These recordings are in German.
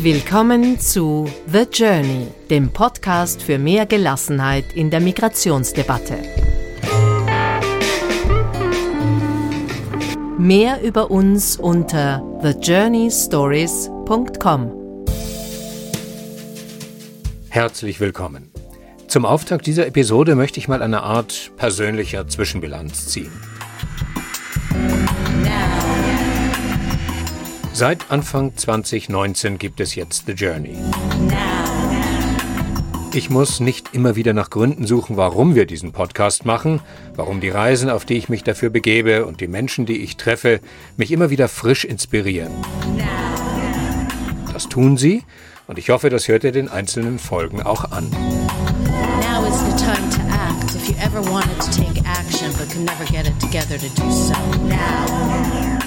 Willkommen zu The Journey, dem Podcast für mehr Gelassenheit in der Migrationsdebatte. Mehr über uns unter thejourneystories.com. Herzlich willkommen. Zum Auftakt dieser Episode möchte ich mal eine Art persönlicher Zwischenbilanz ziehen. Seit Anfang 2019 gibt es jetzt The Journey. Ich muss nicht immer wieder nach Gründen suchen, warum wir diesen Podcast machen, warum die Reisen, auf die ich mich dafür begebe und die Menschen, die ich treffe, mich immer wieder frisch inspirieren. Das tun sie und ich hoffe, das hört ihr den einzelnen Folgen auch an. Now act so.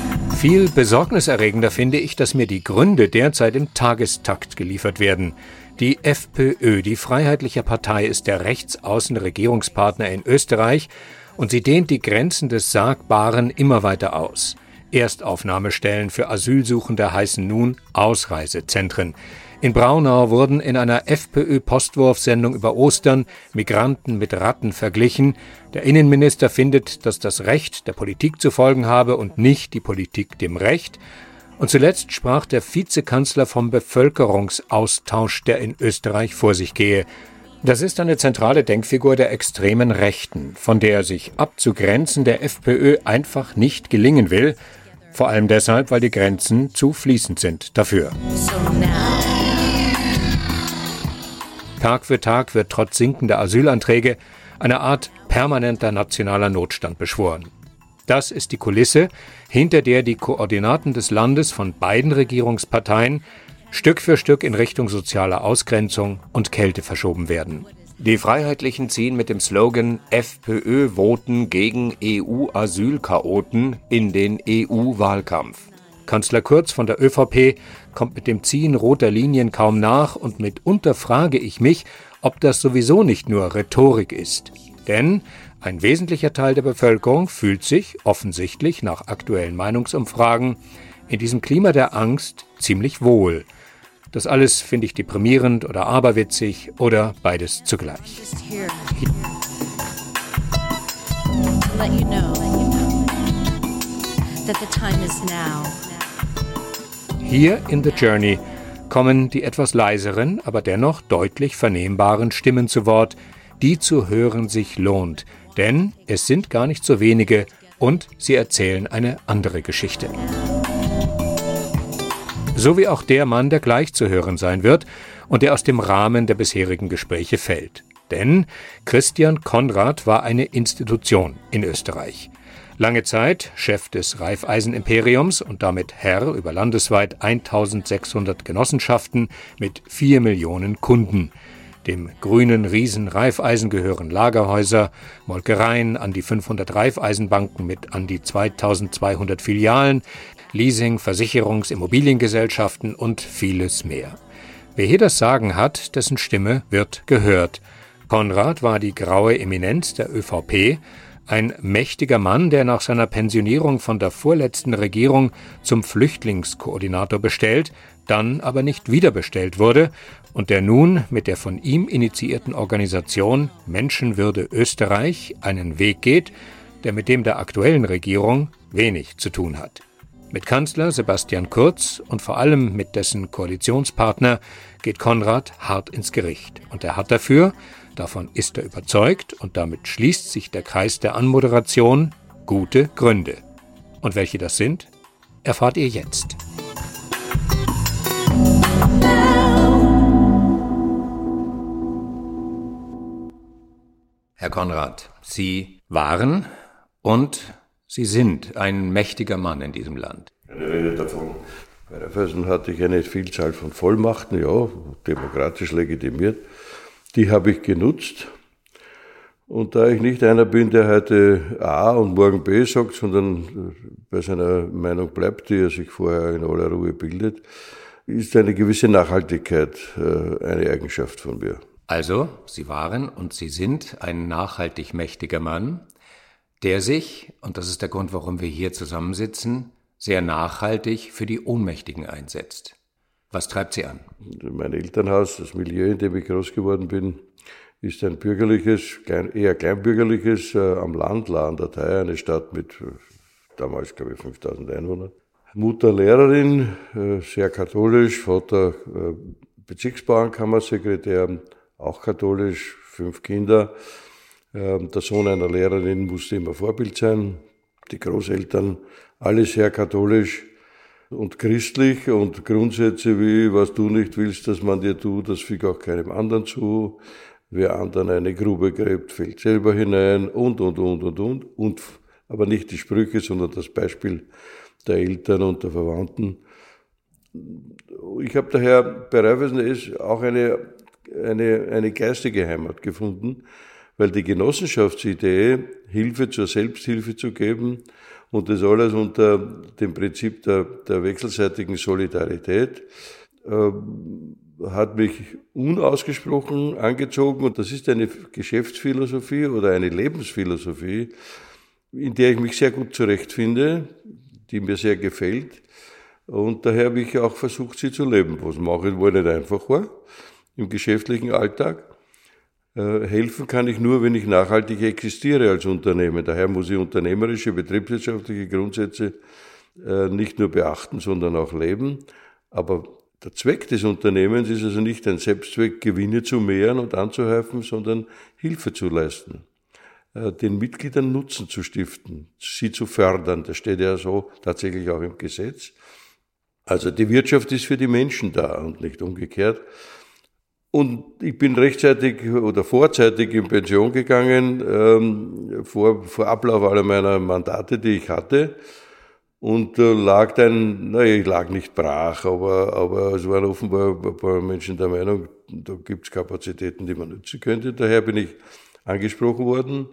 Viel besorgniserregender finde ich, dass mir die Gründe derzeit im Tagestakt geliefert werden. Die FPÖ, die Freiheitliche Partei, ist der Rechtsaußenregierungspartner in Österreich und sie dehnt die Grenzen des Sagbaren immer weiter aus. Erstaufnahmestellen für Asylsuchende heißen nun Ausreisezentren. In Braunau wurden in einer FPÖ-Postwurfsendung über Ostern Migranten mit Ratten verglichen. Der Innenminister findet, dass das Recht der Politik zu folgen habe und nicht die Politik dem Recht. Und zuletzt sprach der Vizekanzler vom Bevölkerungsaustausch, der in Österreich vor sich gehe. Das ist eine zentrale Denkfigur der extremen Rechten, von der sich abzugrenzen der FPÖ einfach nicht gelingen will, vor allem deshalb, weil die Grenzen zu fließend sind dafür. So Tag für Tag wird trotz sinkender Asylanträge eine Art permanenter nationaler Notstand beschworen. Das ist die Kulisse, hinter der die Koordinaten des Landes von beiden Regierungsparteien Stück für Stück in Richtung sozialer Ausgrenzung und Kälte verschoben werden. Die Freiheitlichen ziehen mit dem Slogan FPÖ voten gegen EU-Asylchaoten in den EU-Wahlkampf. Kanzler Kurz von der ÖVP kommt mit dem Ziehen roter Linien kaum nach und mitunter frage ich mich, ob das sowieso nicht nur Rhetorik ist. Denn ein wesentlicher Teil der Bevölkerung fühlt sich, offensichtlich nach aktuellen Meinungsumfragen, in diesem Klima der Angst ziemlich wohl. Das alles finde ich deprimierend oder aberwitzig oder beides zugleich. Let you know that the time is now. Hier in The Journey kommen die etwas leiseren, aber dennoch deutlich vernehmbaren Stimmen zu Wort, die zu hören sich lohnt, denn es sind gar nicht so wenige und sie erzählen eine andere Geschichte. So wie auch der Mann, der gleich zu hören sein wird und der aus dem Rahmen der bisherigen Gespräche fällt. Denn Christian Konrad war eine Institution in Österreich. Lange Zeit Chef des Raiffeisen-Imperiums und damit Herr über landesweit 1600 Genossenschaften mit vier Millionen Kunden. Dem grünen Riesen Raiffeisen gehören Lagerhäuser, Molkereien, an die 500 Raiffeisenbanken mit an die 2200 Filialen, Leasing, Versicherungs-, Immobiliengesellschaften und vieles mehr. Wer hier das Sagen hat, dessen Stimme wird gehört. Konrad war die graue Eminenz der ÖVP ein mächtiger Mann, der nach seiner Pensionierung von der vorletzten Regierung zum Flüchtlingskoordinator bestellt, dann aber nicht wiederbestellt wurde und der nun mit der von ihm initiierten Organisation Menschenwürde Österreich einen Weg geht, der mit dem der aktuellen Regierung wenig zu tun hat. Mit Kanzler Sebastian Kurz und vor allem mit dessen Koalitionspartner geht Konrad hart ins Gericht. Und er hat dafür, davon ist er überzeugt, und damit schließt sich der Kreis der Anmoderation, gute Gründe. Und welche das sind, erfahrt ihr jetzt. Herr Konrad, Sie waren und Sie sind ein mächtiger Mann in diesem Land. Eine Rede davon. Bei der Raiffeisen hatte ich eine Vielzahl von Vollmachten, ja, demokratisch legitimiert. Die habe ich genutzt. Und da ich nicht einer bin, der heute A und morgen B sagt, sondern bei seiner Meinung bleibt, die er sich vorher in aller Ruhe bildet, ist eine gewisse Nachhaltigkeit äh, eine Eigenschaft von mir. Also, Sie waren und Sie sind ein nachhaltig mächtiger Mann, der sich, und das ist der Grund, warum wir hier zusammensitzen, sehr nachhaltig für die Ohnmächtigen einsetzt. Was treibt Sie an? Mein Elternhaus, das Milieu, in dem ich groß geworden bin, ist ein bürgerliches, eher kleinbürgerliches, äh, am Land, La an eine Stadt mit äh, damals, glaube ich, 5000 Einwohnern. Mutter Lehrerin, äh, sehr katholisch, Vater Bezirksbauernkammersekretär, auch katholisch, fünf Kinder. Ähm, der Sohn einer Lehrerin musste immer Vorbild sein. Die Großeltern, alle sehr katholisch und christlich und Grundsätze wie, was du nicht willst, dass man dir tut, das füge auch keinem anderen zu. Wer anderen eine Grube gräbt, fällt selber hinein und, und, und, und, und. und aber nicht die Sprüche, sondern das Beispiel der Eltern und der Verwandten. Ich habe daher bei Raiffeisen auch eine, eine, eine geistige Heimat gefunden, weil die Genossenschaftsidee, Hilfe zur Selbsthilfe zu geben und das alles unter dem Prinzip der, der wechselseitigen Solidarität, äh, hat mich unausgesprochen angezogen und das ist eine Geschäftsphilosophie oder eine Lebensphilosophie, in der ich mich sehr gut zurechtfinde, die mir sehr gefällt. Und daher habe ich auch versucht, sie zu leben, was mache ich wohl nicht einfach war im geschäftlichen Alltag. Äh, helfen kann ich nur, wenn ich nachhaltig existiere als Unternehmen. Daher muss ich unternehmerische, betriebswirtschaftliche Grundsätze äh, nicht nur beachten, sondern auch leben. Aber der Zweck des Unternehmens ist also nicht ein Selbstzweck, Gewinne zu mehren und anzuhäufen, sondern Hilfe zu leisten. Äh, den Mitgliedern Nutzen zu stiften, sie zu fördern. Das steht ja so tatsächlich auch im Gesetz. Also die Wirtschaft ist für die Menschen da und nicht umgekehrt. Und ich bin rechtzeitig oder vorzeitig in Pension gegangen, ähm, vor, vor Ablauf aller meiner Mandate, die ich hatte. Und äh, lag dann, naja, ich lag nicht brach, aber, aber es waren offenbar ein paar Menschen der Meinung, da gibt es Kapazitäten, die man nutzen könnte. Daher bin ich angesprochen worden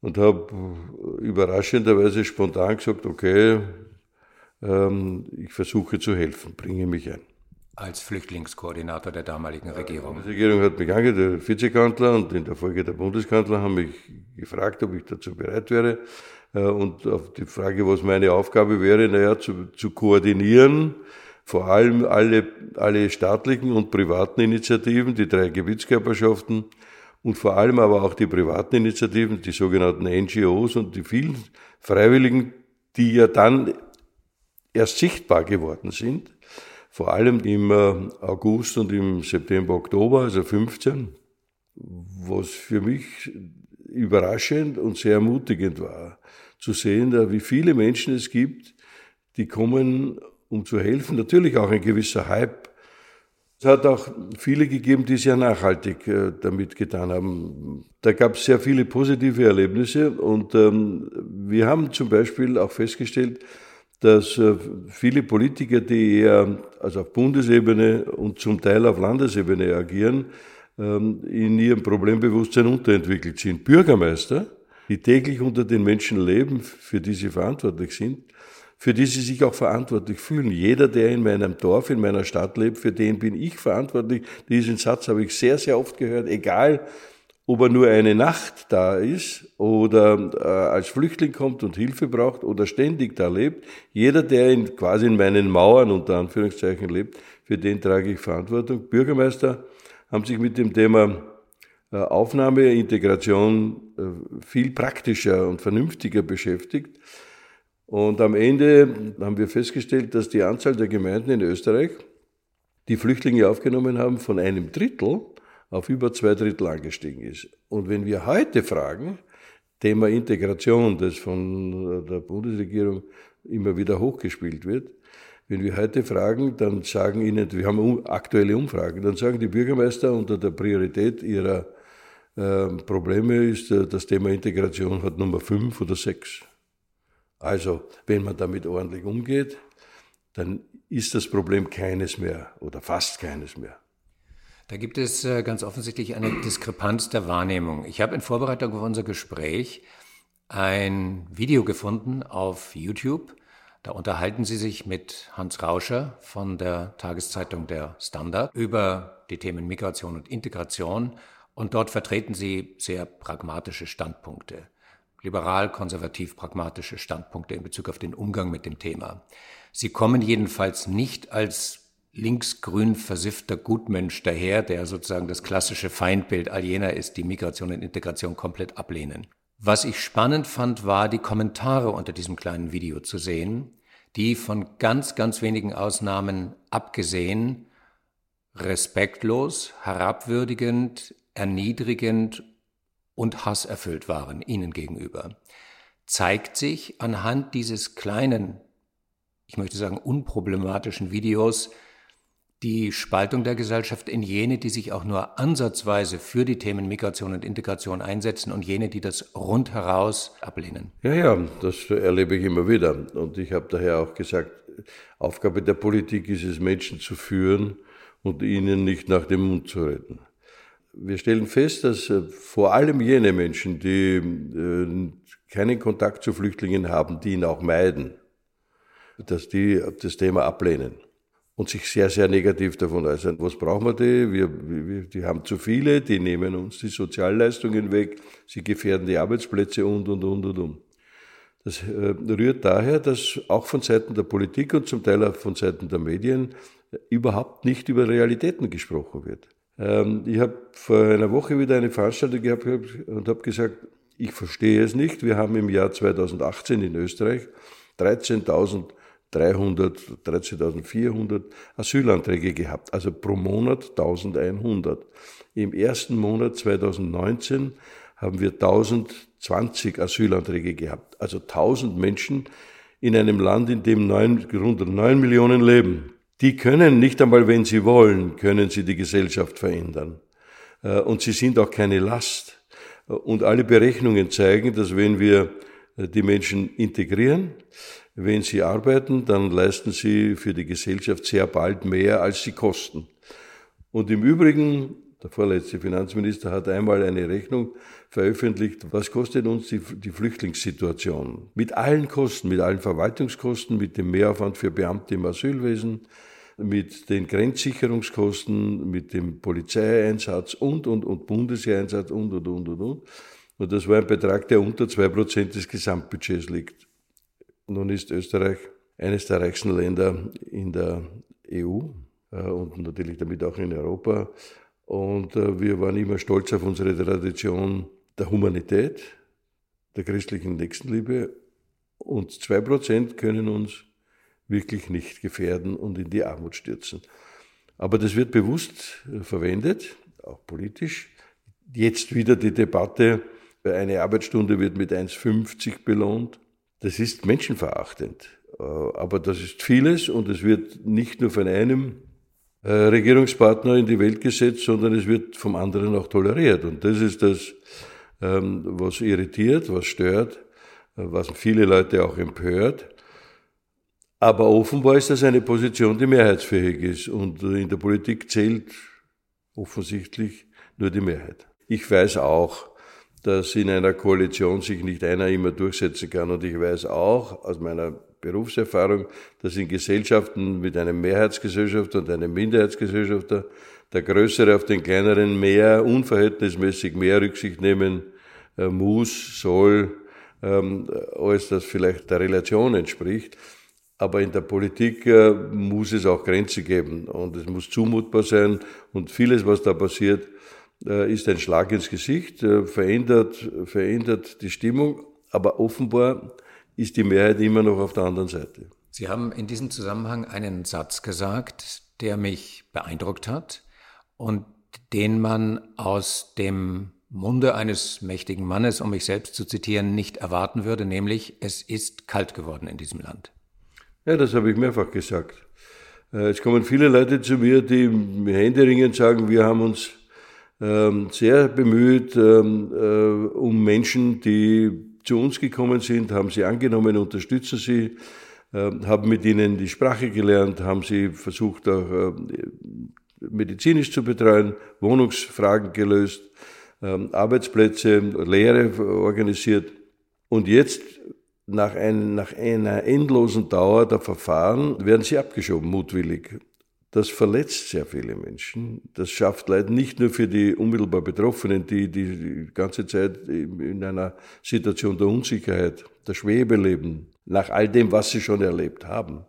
und habe überraschenderweise spontan gesagt, okay, ähm, ich versuche zu helfen, bringe mich ein. Als Flüchtlingskoordinator der damaligen Regierung. Die Regierung hat mich angehört, der Vizekanzler und in der Folge der Bundeskanzler haben mich gefragt, ob ich dazu bereit wäre. Äh, und auf die Frage, was meine Aufgabe wäre, naja, zu, zu koordinieren, vor allem alle, alle staatlichen und privaten Initiativen, die drei Gebietskörperschaften, und vor allem aber auch die privaten Initiativen, die sogenannten NGOs und die vielen Freiwilligen, die ja dann erst sichtbar geworden sind, vor allem im äh, August und im September, Oktober, also 15, was für mich überraschend und sehr ermutigend war, zu sehen, wie viele Menschen es gibt, die kommen, um zu helfen. Natürlich auch ein gewisser Hype es hat auch viele gegeben, die sehr nachhaltig äh, damit getan haben. Da gab es sehr viele positive Erlebnisse und ähm, wir haben zum Beispiel auch festgestellt, dass äh, viele Politiker, die eher also auf Bundesebene und zum Teil auf Landesebene agieren, ähm, in ihrem Problembewusstsein unterentwickelt sind. Bürgermeister, die täglich unter den Menschen leben, für die sie verantwortlich sind, für die sie sich auch verantwortlich fühlen. Jeder, der in meinem Dorf, in meiner Stadt lebt, für den bin ich verantwortlich. Diesen Satz habe ich sehr, sehr oft gehört, egal ob er nur eine Nacht da ist oder äh, als Flüchtling kommt und Hilfe braucht oder ständig da lebt. Jeder, der in, quasi in meinen Mauern unter Anführungszeichen lebt, für den trage ich Verantwortung. Bürgermeister haben sich mit dem Thema äh, Aufnahme, Integration äh, viel praktischer und vernünftiger beschäftigt. Und am Ende haben wir festgestellt, dass die Anzahl der Gemeinden in Österreich, die Flüchtlinge aufgenommen haben, von einem Drittel auf über zwei Drittel angestiegen ist. Und wenn wir heute fragen, Thema Integration, das von der Bundesregierung immer wieder hochgespielt wird, wenn wir heute fragen, dann sagen Ihnen, wir haben aktuelle Umfragen, dann sagen die Bürgermeister unter der Priorität ihrer äh, Probleme ist, äh, das Thema Integration hat Nummer fünf oder sechs. Also, wenn man damit ordentlich umgeht, dann ist das Problem keines mehr oder fast keines mehr. Da gibt es äh, ganz offensichtlich eine Diskrepanz der Wahrnehmung. Ich habe in Vorbereitung auf unser Gespräch ein Video gefunden auf YouTube. Da unterhalten Sie sich mit Hans Rauscher von der Tageszeitung Der Standard über die Themen Migration und Integration. Und dort vertreten Sie sehr pragmatische Standpunkte liberal-konservativ-pragmatische Standpunkte in Bezug auf den Umgang mit dem Thema. Sie kommen jedenfalls nicht als linksgrün versiffter Gutmensch daher, der sozusagen das klassische Feindbild all jener ist, die Migration und Integration komplett ablehnen. Was ich spannend fand, war die Kommentare unter diesem kleinen Video zu sehen, die von ganz, ganz wenigen Ausnahmen abgesehen respektlos, herabwürdigend, erniedrigend und hasserfüllt waren ihnen gegenüber. Zeigt sich anhand dieses kleinen, ich möchte sagen unproblematischen Videos, die Spaltung der Gesellschaft in jene, die sich auch nur ansatzweise für die Themen Migration und Integration einsetzen und jene, die das rundheraus ablehnen. Ja, ja, das erlebe ich immer wieder. Und ich habe daher auch gesagt, Aufgabe der Politik ist es, Menschen zu führen und ihnen nicht nach dem Mund zu reden. Wir stellen fest, dass äh, vor allem jene Menschen, die äh, keinen Kontakt zu Flüchtlingen haben, die ihn auch meiden, dass die das Thema ablehnen und sich sehr, sehr negativ davon äußern. Was brauchen wir die? Wir, wir, die haben zu viele, die nehmen uns die Sozialleistungen weg, sie gefährden die Arbeitsplätze und, und, und, und, und. Das äh, rührt daher, dass auch von Seiten der Politik und zum Teil auch von Seiten der Medien überhaupt nicht über Realitäten gesprochen wird. Ähm, ich habe vor einer Woche wieder eine Veranstaltung gehabt und habe gesagt, ich verstehe es nicht. Wir haben im Jahr 2018 in Österreich 13.000 300, 13.400 Asylanträge gehabt, also pro Monat 1100. Im ersten Monat 2019 haben wir 1020 Asylanträge gehabt, also 1000 Menschen in einem Land, in dem neun, rund 9 Millionen leben. Die können nicht einmal, wenn sie wollen, können sie die Gesellschaft verändern. Äh, und sie sind auch keine Last. Und alle Berechnungen zeigen, dass wenn wir äh, die Menschen integrieren, wenn sie arbeiten, dann leisten sie für die Gesellschaft sehr bald mehr, als sie kosten. Und im Übrigen, der vorletzte Finanzminister hat einmal eine Rechnung veröffentlicht, was kostet uns die, die Flüchtlingssituation? Mit allen Kosten, mit allen Verwaltungskosten, mit dem Mehraufwand für Beamte im Asylwesen, mit den Grenzsicherungskosten, mit dem Polizeieinsatz und, und, und Bundeseinsatz und, und, und, und, und. Und das war ein Betrag, der unter zwei Prozent des Gesamtbudgets liegt. Nun ist Österreich eines der reichsten Länder in der EU äh, und natürlich damit auch in Europa. Und äh, wir waren immer stolz auf unsere Tradition der Humanität, der christlichen Nächstenliebe. Und zwei Prozent können uns wirklich nicht gefährden und in die Armut stürzen. Aber das wird bewusst äh, verwendet, auch politisch. Jetzt wieder die Debatte, eine Arbeitsstunde wird mit 1,50 belohnt. Das ist menschenverachtend. Äh, aber das ist vieles und es wird nicht nur von einem äh, Regierungspartner in die Welt gesetzt, sondern es wird vom anderen auch toleriert. Und das ist das, ähm, was irritiert, was stört, äh, was viele Leute auch empört. Aber offenbar ist das eine Position, die mehrheitsfähig ist. Und in der Politik zählt offensichtlich nur die Mehrheit. Ich weiß auch, dass in einer Koalition sich nicht einer immer durchsetzen kann. Und ich weiß auch aus meiner Berufserfahrung, dass in Gesellschaften mit einem Mehrheitsgesellschafter und einem Minderheitsgesellschafter der Größere auf den Kleineren mehr, unverhältnismäßig mehr Rücksicht nehmen äh, muss, soll, ähm, als das vielleicht der Relation entspricht. Aber in der Politik äh, muss es auch Grenzen geben und es muss zumutbar sein und vieles, was da passiert, ist ein Schlag ins Gesicht, äh, verändert, verändert die Stimmung, aber offenbar ist die Mehrheit immer noch auf der anderen Seite. Sie haben in diesem Zusammenhang einen Satz gesagt, der mich beeindruckt hat und den man aus dem Munde eines mächtigen Mannes, um mich selbst zu zitieren, nicht erwarten würde, nämlich es ist kalt geworden in diesem Land. Ja, das habe ich mehrfach gesagt. Äh, es kommen viele Leute zu mir, die händeringend sagen, wir haben uns sehr bemüht ähm, äh, um Menschen, die zu uns gekommen sind, haben sie angenommen, unterstützen sie, ähm, haben mit ihnen die Sprache gelernt, haben sie versucht auch medizinisch zu betreuen, Wohnungsfragen gelöst, Arbeitsplätze, Lehre organisiert. Und jetzt, nach, ein, nach einer endlosen Dauer der Verfahren, werden sie abgeschoben, mutwillig. Das verletzt sehr viele Menschen. Das schafft Leid nicht nur für die unmittelbar Betroffenen, die die ganze Zeit in einer Situation der Unsicherheit, der Schwebe leben, nach all dem, was sie schon erlebt haben.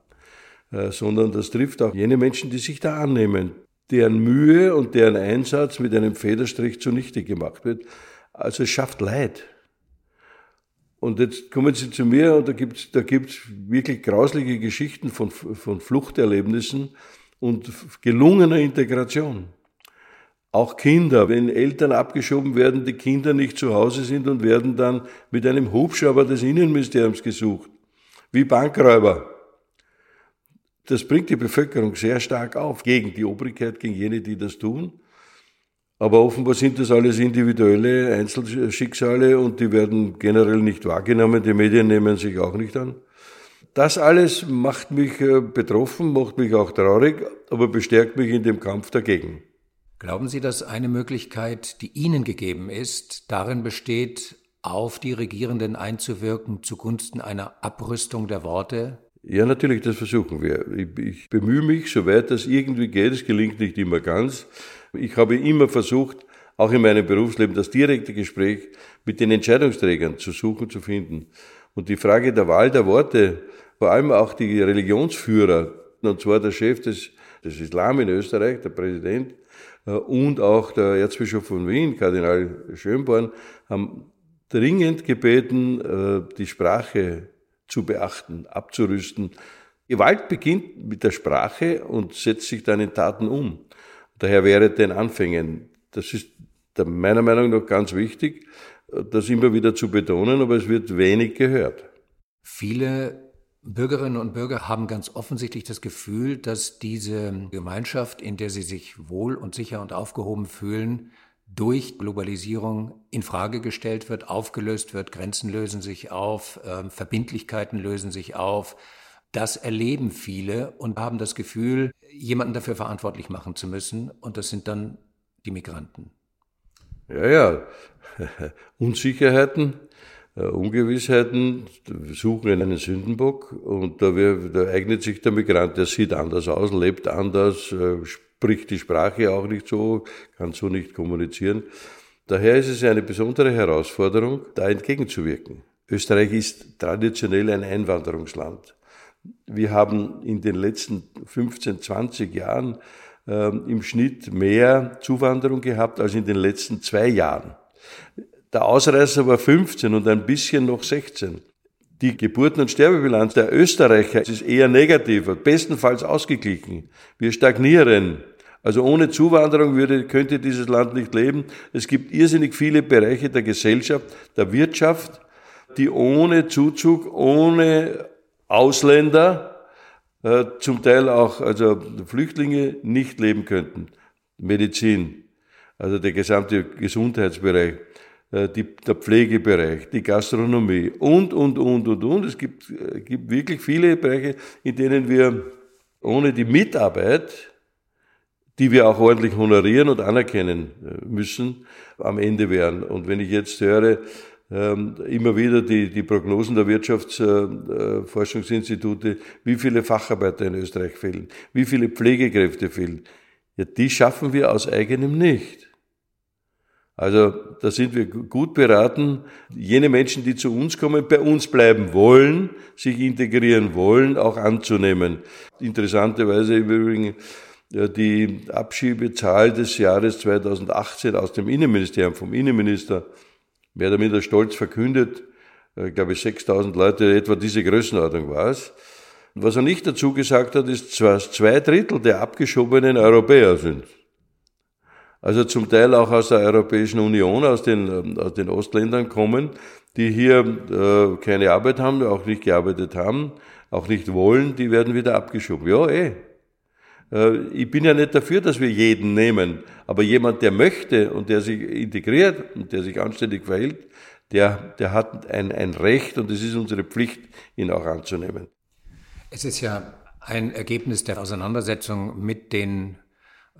äh, sondern das trifft auch jene Menschen, die sich da annehmen, deren Mühe und deren Einsatz mit einem Federstrich zunichte gemacht wird. Also es schafft Leid. Und jetzt kommen Sie zu mir und da gibt's da gibt's wirklich grausliche Geschichten von, von Fluchterlebnissen und gelungener Integration. Auch Kinder, wenn Eltern abgeschoben werden, die Kinder nicht zu Hause sind und werden dann mit einem Hubschrauber des Innenministeriums gesucht, wie Bankräuber. Das bringt die Bevölkerung sehr stark auf, gegen die Obrigkeit, gegen jene, die das tun. Aber offenbar sind das alles individuelle Einzelschicksale und die werden generell nicht wahrgenommen. Die Medien nehmen sich auch nicht an. Das alles macht mich äh, betroffen, macht mich auch traurig, aber bestärkt mich in dem Kampf dagegen. Glauben Sie, dass eine Möglichkeit, die Ihnen gegeben ist, darin besteht, auf die Regierenden einzuwirken zugunsten einer Abrüstung der Worte? Ja, natürlich, das versuchen wir. Ich, ich bemühe mich, soweit das irgendwie geht. Es gelingt nicht immer ganz. Ich habe immer versucht, auch in meinem Berufsleben, das direkte Gespräch mit den Entscheidungsträgern zu suchen, zu finden. Und die Frage der Wahl der Worte, vor allem auch die Religionsführer, und zwar der Chef des, des Islam in Österreich, der Präsident, äh, und auch der Erzbischof von Wien, Kardinal Schönborn, haben dringend gebeten, äh, die Sprache zu beachten, abzurüsten. Gewalt beginnt mit der Sprache und setzt sich dann in Taten um. Daher wäre den Anfängen, das ist meiner Meinung nach ganz wichtig, das immer wieder zu betonen, aber es wird wenig gehört. Viele Bürgerinnen und Bürger haben ganz offensichtlich das Gefühl, dass diese Gemeinschaft, in der sie sich wohl und sicher und aufgehoben fühlen, durch Globalisierung in Frage gestellt wird, aufgelöst wird, Grenzen lösen sich auf, äh, Verbindlichkeiten lösen sich auf, das erleben viele und haben das Gefühl, jemanden dafür verantwortlich machen zu müssen. Und das sind dann die Migranten. Ja, ja. Unsicherheiten, äh, Ungewissheiten suchen einen Sündenbock und da, da, eignet sich der Migrant, der sieht anders aus, lebt anders, äh, spricht die Sprache auch nicht so, kann so nicht kommunizieren. Daher ist es eine besondere Herausforderung, da entgegenzuwirken. Österreich ist traditionell ein Einwanderungsland. Wir haben in den letzten 15, 20 Jahren im Schnitt mehr Zuwanderung gehabt als in den letzten zwei Jahren. Der Ausreißer war 15 und ein bisschen noch 16. Die Geburten- und Sterbebilanz der Österreicher ist eher negativ, bestenfalls ausgeglichen. Wir stagnieren. Also ohne Zuwanderung würde, könnte dieses Land nicht leben. Es gibt irrsinnig viele Bereiche der Gesellschaft, der Wirtschaft, die ohne Zuzug, ohne Ausländer, äh, zum Teil auch also Flüchtlinge nicht leben könnten. Medizin, also der gesamte Gesundheitsbereich, äh, die, der Pflegebereich, die Gastronomie und, und, und, und, und. Es gibt, äh, gibt wirklich viele Bereiche, in denen wir ohne die Mitarbeit, die wir auch ordentlich honorieren und anerkennen müssen, am Ende wären. Und wenn ich jetzt höre, immer wieder die, die Prognosen der Wirtschaftsforschungsinstitute, wie viele Facharbeiter in Österreich fehlen, wie viele Pflegekräfte fehlen. Ja, die schaffen wir aus eigenem nicht. Also da sind wir gut beraten, jene Menschen, die zu uns kommen, bei uns bleiben wollen, sich integrieren wollen, auch anzunehmen. Interessanterweise im Übrigen die Abschiebezahl des Jahres 2018 aus dem Innenministerium, vom Innenminister, mehr oder minder stolz verkündet, äh, glaube ich, 6000 Leute, etwa diese Größenordnung war es. Und was er nicht dazu gesagt hat, ist, dass zwei Drittel der abgeschobenen Europäer sind. Also zum Teil auch aus der Europäischen Union, aus den, ähm, aus den Ostländern kommen, die hier äh, keine Arbeit haben, auch nicht gearbeitet haben, auch nicht wollen, die werden wieder abgeschoben. Ja, eh, ich bin ja nicht dafür, dass wir jeden nehmen, aber jemand, der möchte und der sich integriert und der sich anständig verhält, der, der hat ein, ein Recht und es ist unsere Pflicht, ihn auch anzunehmen. Es ist ja ein Ergebnis der Auseinandersetzung mit den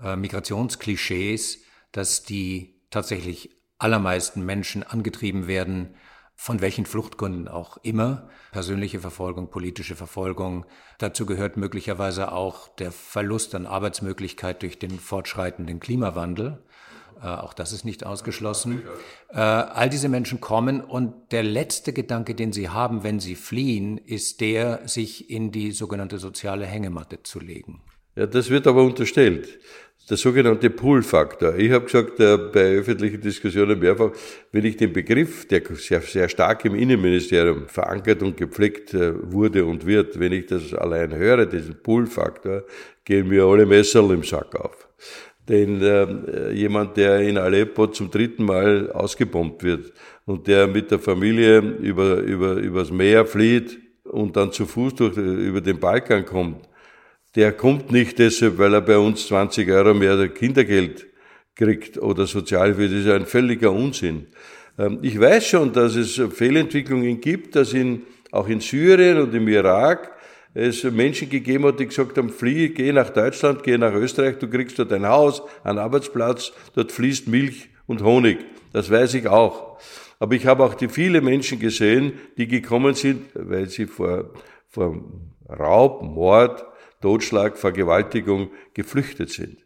äh, Migrationsklischees, dass die tatsächlich allermeisten Menschen angetrieben werden, von welchen Fluchtgründen auch immer, persönliche Verfolgung, politische Verfolgung. Dazu gehört möglicherweise auch der Verlust an Arbeitsmöglichkeit durch den fortschreitenden Klimawandel. Äh, auch das ist nicht ausgeschlossen. Äh, all diese Menschen kommen und der letzte Gedanke, den sie haben, wenn sie fliehen, ist der, sich in die sogenannte soziale Hängematte zu legen. Ja, das wird aber unterstellt. Der sogenannte Pull-Faktor. Ich habe gesagt äh, bei öffentlichen Diskussionen mehrfach, wenn ich den Begriff, der sehr, sehr stark im Innenministerium verankert und gepflegt äh, wurde und wird, wenn ich das allein höre, diesen Pull-Faktor, gehen mir alle Messerl im Sack auf. Denn äh, jemand, der in Aleppo zum dritten Mal ausgebombt wird und der mit der Familie über, über, übers Meer flieht und dann zu Fuß durch, über den Balkan kommt, der kommt nicht deshalb, weil er bei uns 20 Euro mehr Kindergeld kriegt oder Sozialhilfe. Das ist ein völliger Unsinn. Ähm, ich weiß schon, dass es Fehlentwicklungen gibt, dass in, auch in Syrien und im Irak es Menschen gegeben hat, die gesagt haben, flieh, geh nach Deutschland, geh nach Österreich, du kriegst dort ein Haus, einen Arbeitsplatz, dort fließt Milch und Honig. Das weiß ich auch. Aber ich habe auch die viele Menschen gesehen, die gekommen sind, weil sie vor, vor Raub, Mord, Totschlag, Vergewaltigung geflüchtet sind.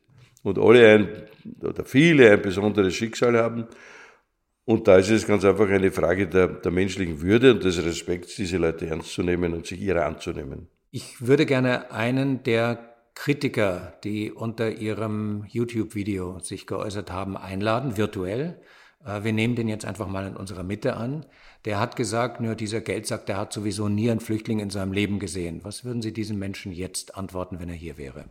Und alle ein, oder viele ein besonderes Schicksal haben. Und da ist es ganz einfach eine Frage der, der menschlichen Würde und des Respekts, diese Leute ernst zu nehmen und sich ihrer anzunehmen. Ich würde gerne einen der Kritiker, die unter ihrem YouTube-Video sich geäußert haben, einladen, virtuell. Äh, wir nehmen den jetzt einfach mal in unserer Mitte an. Der hat gesagt, nur dieser Geldsack, der hat sowieso nie einen Flüchtling in seinem Leben gesehen. Was würden Sie diesem Menschen jetzt antworten, wenn er hier wäre?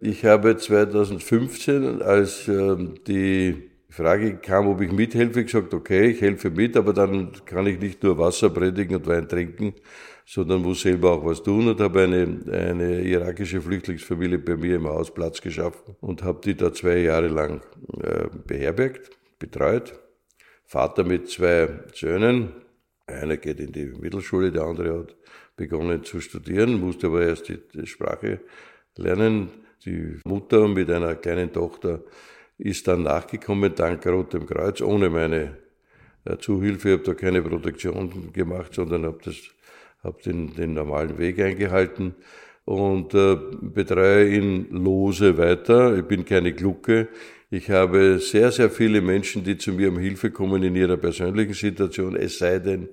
Ich habe 2015, als ähm, die Frage kam, ob ich mithelfe, gesagt, okay, ich helfe mit, aber dann kann ich nicht nur Wasser predigen und Wein trinken, sondern muss selber auch was tun und habe eine, eine irakische Flüchtlingsfamilie bei mir im Haus Platz geschaffen und habe die da zwei Jahre lang äh, beherbergt, betreut Vater mit zwei Söhnen. Einer geht in die Mittelschule, der andere hat begonnen zu studieren, musste aber erst die, die Sprache lernen. Die Mutter mit einer kleinen Tochter ist dann nachgekommen, dank Rotem Kreuz, ohne meine äh, Zuhilfe. Ich habe da keine Protektion gemacht, sondern habe hab den, den normalen Weg eingehalten und äh, betreue ihn lose weiter. Ich bin keine Glucke. Ich habe sehr, sehr viele Menschen, die zu mir um Hilfe kommen in ihrer persönlichen Situation, es sei denn,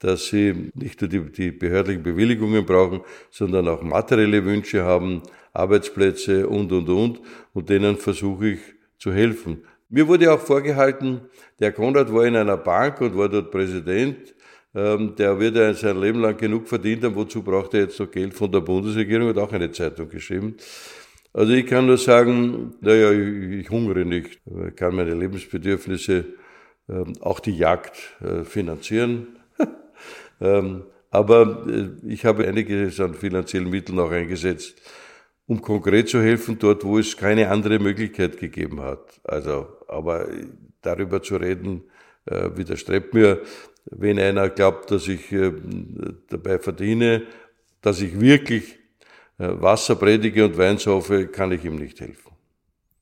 dass sie nicht nur die, die behördlichen Bewilligungen brauchen, sondern auch materielle Wünsche haben, Arbeitsplätze und, und, und. Und denen versuche ich zu helfen. Mir wurde auch vorgehalten, der Konrad war in einer Bank und war dort Präsident. Ähm, der wird ja sein Leben lang genug verdient haben. Wozu braucht er jetzt noch Geld von der Bundesregierung? Hat auch eine Zeitung geschrieben. Also ich kann nur sagen, naja, ich, ich hungere nicht, ich kann meine Lebensbedürfnisse, ähm, auch die Jagd äh, finanzieren. ähm, aber äh, ich habe einiges an finanziellen Mitteln auch eingesetzt, um konkret zu helfen dort, wo es keine andere Möglichkeit gegeben hat. Also, aber darüber zu reden, äh, widerstrebt mir, wenn einer glaubt, dass ich äh, dabei verdiene, dass ich wirklich äh, Wasser predige und Wein saufe, kann ich ihm nicht helfen.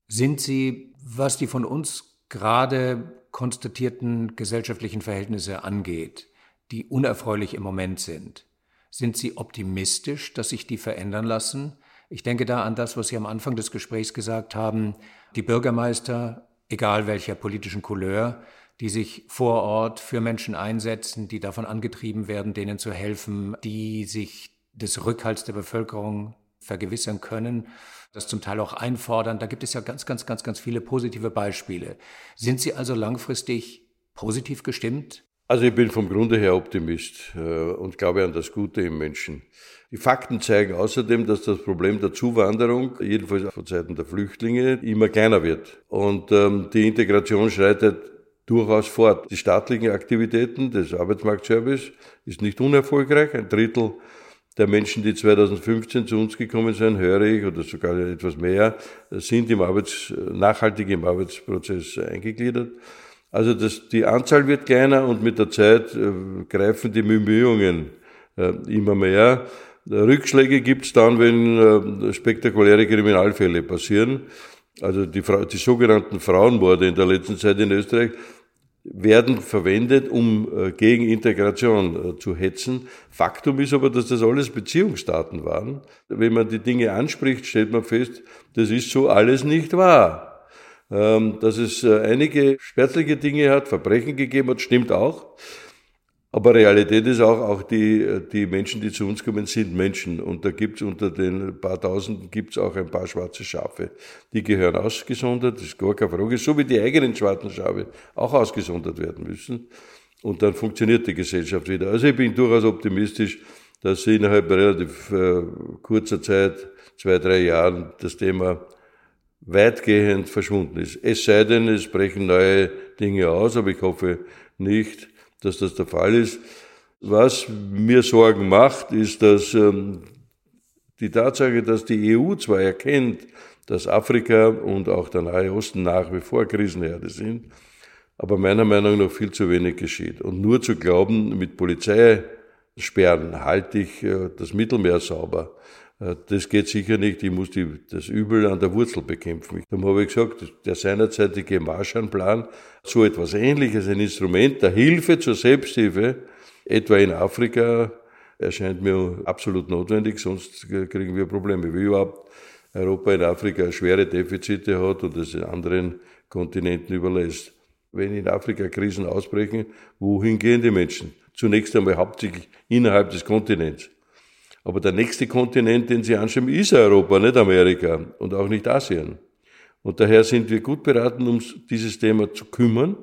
Sind Sie, was die von uns gerade konstatierten gesellschaftlichen Verhältnisse angeht, die unerfreulich im Moment sind, sind Sie optimistisch, dass sich die verändern lassen? Ich denke da an das, was Sie am Anfang des Gesprächs gesagt haben. Die Bürgermeister, egal welcher politischen Couleur, die sich vor Ort für Menschen einsetzen, die davon angetrieben werden, denen zu helfen, die sich des Rückhalts der Bevölkerung vergewissern können, das zum Teil auch einfordern. Da gibt es ja ganz, ganz, ganz, ganz viele positive Beispiele. Sind Sie also langfristig positiv gestimmt? Also ich bin vom Grunde her Optimist äh, und glaube an das Gute im Menschen. Die Fakten zeigen außerdem, dass das Problem der Zuwanderung, jedenfalls von Seiten der Flüchtlinge, immer kleiner wird. Und ähm, die Integration schreitet durchaus fort. Die staatlichen Aktivitäten des Arbeitsmarktservice ist nicht unerfolgreich. Ein Drittel der Menschen, die 2015 zu uns gekommen sind, höre ich, oder sogar etwas mehr, sind im Arbeits, nachhaltig im Arbeitsprozess eingegliedert. Also das, die Anzahl wird kleiner und mit der Zeit äh, greifen die Bemühungen äh, immer mehr. Rückschläge gibt es dann, wenn äh, spektakuläre Kriminalfälle passieren. Also die, die sogenannten Frauenmorde in der letzten Zeit in Österreich werden verwendet, um äh, gegen Integration äh, zu hetzen. Faktum ist aber, dass das alles Beziehungsdaten waren. Wenn man die Dinge anspricht, stellt man fest, das ist so alles nicht wahr. Ähm, dass es äh, einige schmerzliche Dinge hat, Verbrechen gegeben hat, stimmt auch. Aber Realität ist auch, auch die, die Menschen, die zu uns kommen, sind Menschen. Und da gibt's unter den paar Tausenden gibt's auch ein paar schwarze Schafe. Die gehören ausgesondert, das ist gar keine Frage. So wie die eigenen schwarzen Schafe auch ausgesondert werden müssen. Und dann funktioniert die Gesellschaft wieder. Also ich bin durchaus optimistisch, dass innerhalb relativ äh, kurzer Zeit, zwei, drei Jahren, das Thema weitgehend verschwunden ist. Es sei denn, es brechen neue Dinge aus, aber ich hoffe nicht, dass das der Fall ist. Was mir Sorgen macht, ist, dass ähm, die Tatsache, dass die EU zwar erkennt, dass Afrika und auch der Nahe Osten nach wie vor Krisenherde sind, aber meiner Meinung nach viel zu wenig geschieht. Und nur zu glauben, mit Polizeisperren halte ich äh, das Mittelmeer sauber, das geht sicher nicht. Ich muss die, das Übel an der Wurzel bekämpfen. Darum habe ich gesagt, der seinerzeitige Marshallplan, so etwas ähnliches, ein Instrument der Hilfe zur Selbsthilfe, etwa in Afrika, erscheint mir absolut notwendig, sonst kriegen wir Probleme. Wie überhaupt Europa in Afrika schwere Defizite hat und es anderen Kontinenten überlässt. Wenn in Afrika Krisen ausbrechen, wohin gehen die Menschen? Zunächst einmal hauptsächlich innerhalb des Kontinents. Aber der nächste Kontinent, den Sie anschauen, ist Europa, nicht Amerika und auch nicht Asien. Und daher sind wir gut beraten, um dieses Thema zu kümmern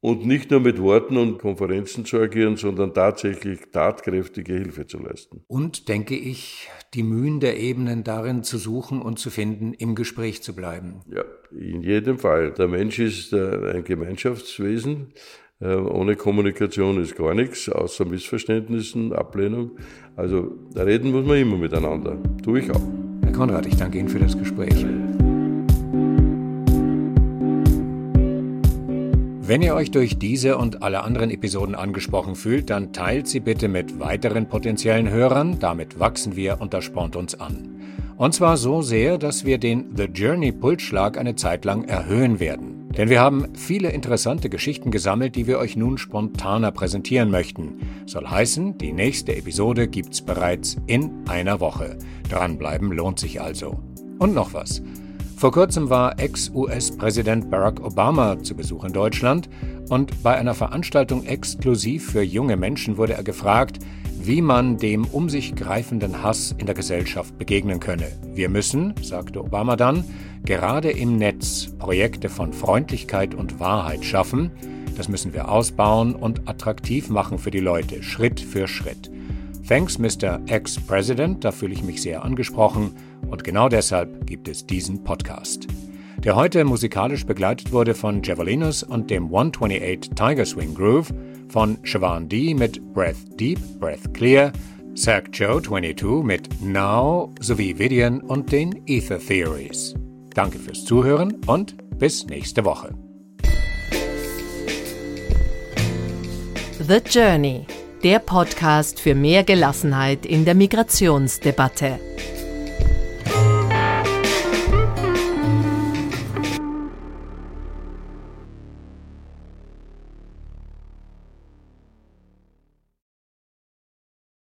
und nicht nur mit Worten und Konferenzen zu agieren, sondern tatsächlich tatkräftige Hilfe zu leisten. Und, denke ich, die Mühen der Ebenen darin zu suchen und zu finden, im Gespräch zu bleiben. Ja, in jedem Fall. Der Mensch ist äh, ein Gemeinschaftswesen. Äh, ohne Kommunikation ist gar nichts, außer Missverständnissen, Ablehnung. Also reden muss man immer miteinander. Tue ich auch. Herr Konrad, ich danke Ihnen für das Gespräch. Wenn ihr euch durch diese und alle anderen Episoden angesprochen fühlt, dann teilt sie bitte mit weiteren potenziellen Hörern. Damit wachsen wir und das spornt uns an. Und zwar so sehr, dass wir den The Journey Pulsschlag eine Zeit lang erhöhen werden. Denn wir haben viele interessante Geschichten gesammelt, die wir euch nun spontaner präsentieren möchten. Soll heißen, die nächste Episode gibt's bereits in einer Woche. Dranbleiben lohnt sich also. Und noch was. Vor kurzem war Ex-US-Präsident Barack Obama zu Besuch in Deutschland und bei einer Veranstaltung exklusiv für junge Menschen wurde er gefragt, wie man dem um sich greifenden Hass in der Gesellschaft begegnen könne. Wir müssen, sagte Obama dann, gerade im Netz Projekte von Freundlichkeit und Wahrheit schaffen. Das müssen wir ausbauen und attraktiv machen für die Leute, Schritt für Schritt. Thanks, Mr. Ex-President, da fühle ich mich sehr angesprochen und genau deshalb gibt es diesen Podcast, der heute musikalisch begleitet wurde von Javelinos und dem 128 Tiger Swing Groove, von Siobhan D mit Breath Deep, Breath Clear, Zach Joe 22 mit Now sowie Vidian und den Ether Theories. Danke fürs Zuhören und bis nächste Woche. The Journey, der Podcast für mehr Gelassenheit in der Migrationsdebatte.